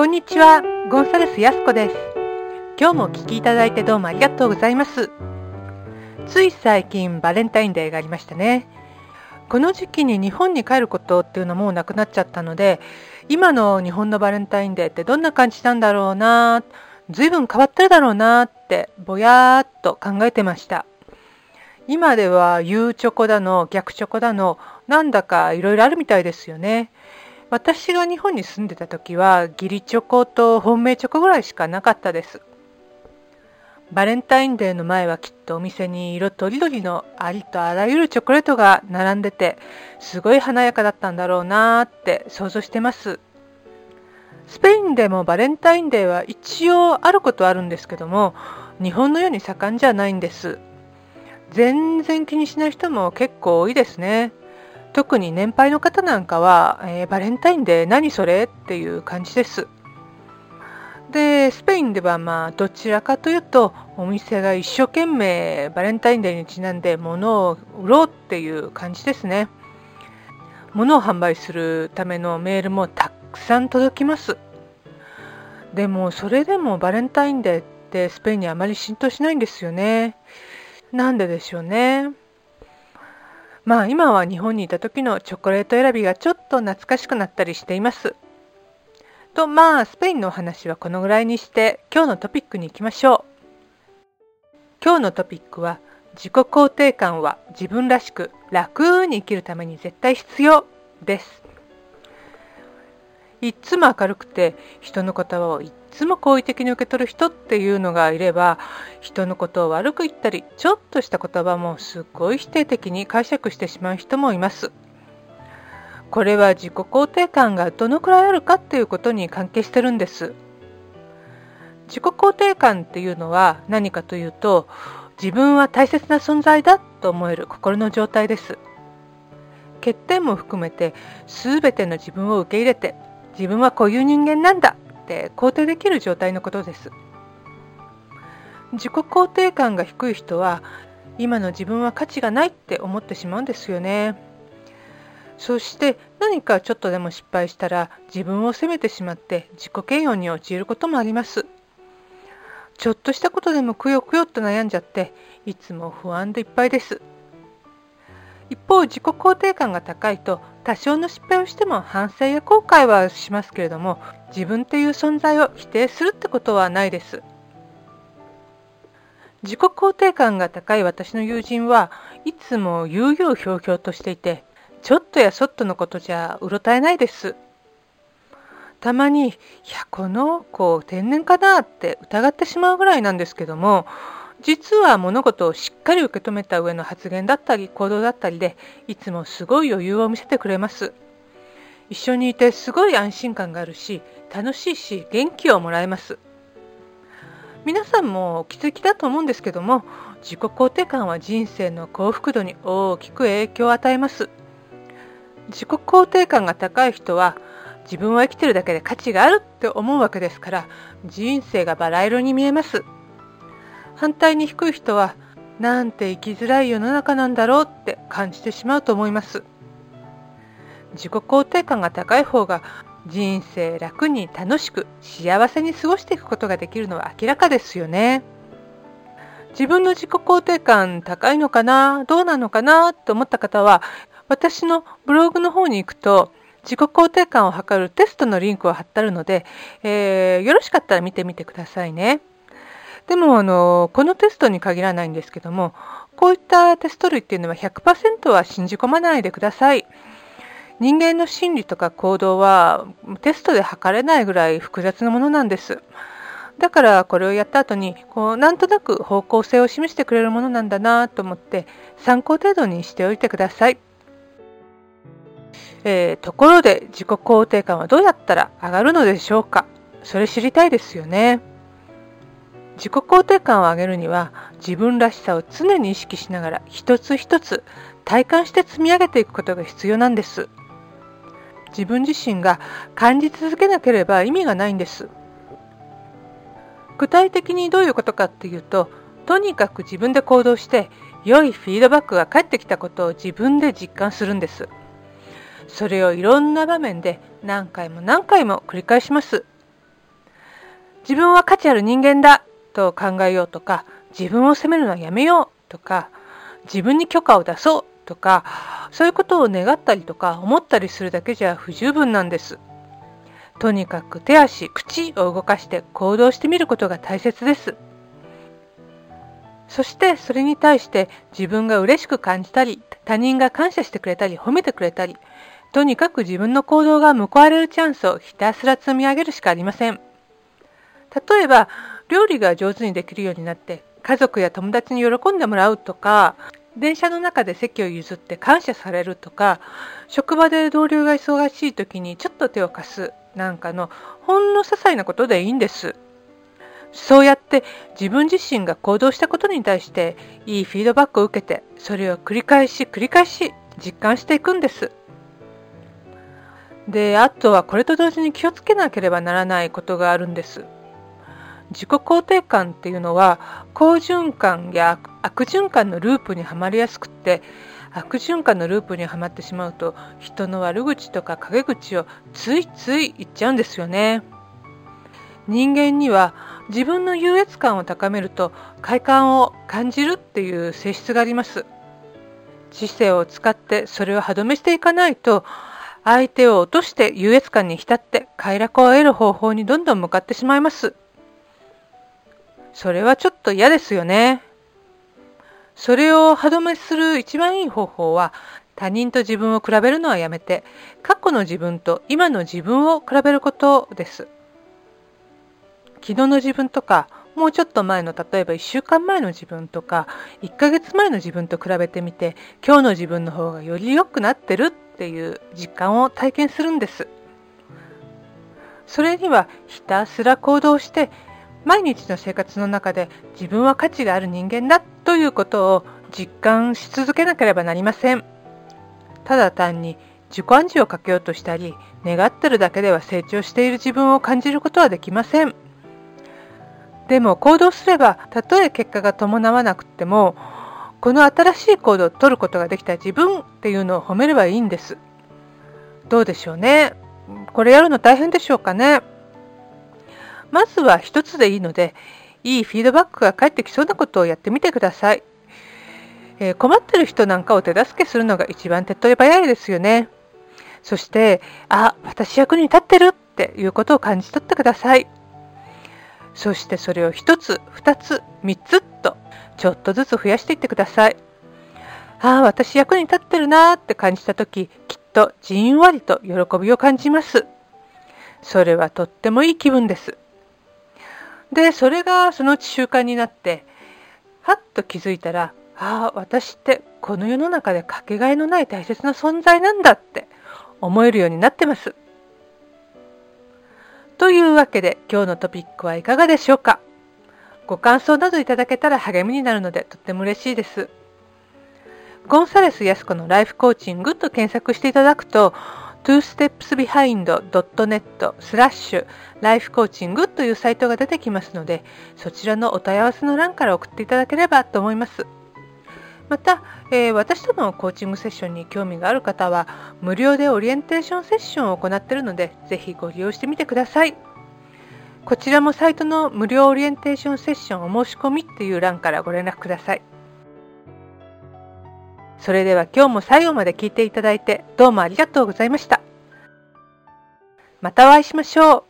こんにちは、ゴンサレスヤスコです。今日もお聞きいただいてどうもありがとうございます。つい最近バレンタインデーがありましたね。この時期に日本に帰ることっていうのはもうなくなっちゃったので、今の日本のバレンタインデーってどんな感じなんだろうな、随分変わってるだろうなってぼやーっと考えてました。今では U チョコだの逆チョコだのなんだかいろいろあるみたいですよね。私が日本に住んでた時は義理チョコと本命チョコぐらいしかなかったです。バレンタインデーの前はきっとお店に色とりどりのありとあらゆるチョコレートが並んでてすごい華やかだったんだろうなーって想像してます。スペインでもバレンタインデーは一応あることはあるんですけども日本のように盛んじゃないんです。全然気にしない人も結構多いですね。特に年配の方なんかは、えー、バレンタインで何それっていう感じです。でスペインではまあどちらかというとお店が一生懸命バレンタインデーにちなんで物を売ろうっていう感じですね。物を販売するためのメールもたくさん届きます。でもそれでもバレンタインデーってスペインにあまり浸透しないんですよね。なんででしょうね。まあ今は日本にいた時のチョコレート選びがちょっと懐かしくなったりしています。とまあスペインのお話はこのぐらいにして今日のトピックに行きましょう。今日のトピックは自己肯定感は自分らしく楽に生きるために絶対必要です。いつも明るくて人の言葉をいつも好意的に受け取る人っていうのがいれば人のことを悪く言ったりちょっとした言葉もすごい否定的に解釈してしまう人もいます。これは自己肯定感がどのくらいあるかっていうことに関係してるんです。自己肯定感っていうのは何かというと自分は大切な存在だと思える心の状態です。欠点も含めて全ての自分を受け入れて自分はこういう人間なんだって肯定できる状態のことです。自己肯定感が低い人は今の自分は価値がないって思ってしまうんですよね。そして何かちょっとでも失敗したら自分を責めてしまって自己嫌悪に陥ることもあります。ちょっとしたことでもくよくよっと悩んじゃっていつも不安でいっぱいです。一方自己肯定感が高いと多少の失敗をしても反省や後悔はしますけれども自分っていう存在を否定するってことはないです。自己肯定感が高い私の友人はいつも悠々ひょうひょうとしていてちょっとやそっとのことじゃうろたえないです。たまにいやこの子天然かなって疑ってしまうぐらいなんですけども実は物事をしっかり受け止めた上の発言だったり行動だったりでいつもすごい余裕を見せてくれます。一緒にいてすごい安心感があるし楽しいし元気をもらえます。皆さんもお気づきだと思うんですけども自己肯定感は人生の幸福度に大きく影響を与えます。自己肯定感が高い人は自分は生きてるだけで価値があるって思うわけですから人生がバラ色に見えます。反対に低い人はなんて生きづらい世の中なんだろうって感じてしまうと思います自己肯定感が高い方が人生楽に楽しく幸せに過ごしていくことができるのは明らかですよね自分の自己肯定感高いのかなどうなのかなと思った方は私のブログの方に行くと自己肯定感を測るテストのリンクを貼ってあるので、えー、よろしかったら見てみてくださいね。でもあのこのテストに限らないんですけどもこういったテスト類っていうのは100%は信じ込まないでください。人間の心理とか行動はテストで測れないぐらい複雑なものなんです。だからこれをやった後にこうなんとなく方向性を示してくれるものなんだなと思って参考程度にしておいてください。えー、ところで自己肯定感はどうやったら上がるのでしょうかそれ知りたいですよね。自己肯定感を上げるには自分らしさを常に意識しながら一つ一つ体感して積み上げていくことが必要なんです。自分自身が感じ続けなければ意味がないんです。具体的にどういうことかっていうととにかく自分で行動して良いフィードバックが返ってきたことを自分で実感するんです。それをいろんな場面で何回も何回も繰り返します。自分は価値ある人間だ。と考えようとか、自分を責めるのはやめようとか、自分に許可を出そうとか、そういうことを願ったりとか思ったりするだけじゃ不十分なんです。とにかく手足、口を動かして行動してみることが大切です。そしてそれに対して自分が嬉しく感じたり、他人が感謝してくれたり、褒めてくれたり、とにかく自分の行動が報われるチャンスをひたすら積み上げるしかありません。例えば、料理が上手にできるようになって、家族や友達に喜んでもらうとか、電車の中で席を譲って感謝されるとか、職場で同僚が忙しい時にちょっと手を貸すなんかのほんの些細なことでいいんです。そうやって自分自身が行動したことに対していいフィードバックを受けてそれを繰り返し繰り返し実感していくんです。で、あとはこれと同時に気をつけなければならないことがあるんです。自己肯定感っていうのは好循環や悪循環のループにはまりやすくって悪循環のループにはまってしまうと人の悪口とか陰口をついつい言っちゃうんですよね。人間には自分の優越感を高めると快感を感じるっていう性質があります。知性を使ってそれを歯止めしていかないと相手を落として優越感に浸って快楽を得る方法にどんどん向かってしまいます。それはちょっと嫌ですよね。それを歯止めする一番いい方法は他人と自分を比べるのはやめて過去の自分と今の自分を比べることです。昨日の自分とかもうちょっと前の例えば1週間前の自分とか1ヶ月前の自分と比べてみて今日の自分の方がより良くなってるっていう実感を体験するんです。それにはひたすら行動して毎日の生活の中で自分は価値がある人間だということを実感し続けなければなりません。ただ単に自己暗示をかけようとしたり、願ってるだけでは成長している自分を感じることはできません。でも行動すれば、たとえ結果が伴わなくても、この新しい行動を取ることができた自分っていうのを褒めればいいんです。どうでしょうね。これやるの大変でしょうかね。まずは一つでいいので、いいフィードバックが返ってきそうなことをやってみてください。えー、困ってる人なんかを手助けするのが一番手っ取り早いですよね。そして、あ、私役に立ってるっていうことを感じ取ってください。そしてそれを一つ、二つ、三つと、ちょっとずつ増やしていってください。ああ、私役に立ってるなーって感じたとき、きっとじんわりと喜びを感じます。それはとってもいい気分です。で、それがそのうち習慣になって、はっと気づいたら、ああ、私ってこの世の中でかけがえのない大切な存在なんだって思えるようになってます。というわけで今日のトピックはいかがでしょうかご感想などいただけたら励みになるのでとっても嬉しいです。ゴンサレス安子のライフコーチングと検索していただくと twostepsbehind.net スラッシュライフコーチングというサイトが出てきますので、そちらのお問い合わせの欄から送っていただければと思います。また、えー、私とのコーチングセッションに興味がある方は、無料でオリエンテーションセッションを行っているので、ぜひご利用してみてください。こちらもサイトの無料オリエンテーションセッションお申し込みっていう欄からご連絡ください。それでは今日も最後まで聞いていただいてどうもありがとうございました。またお会いしましょう。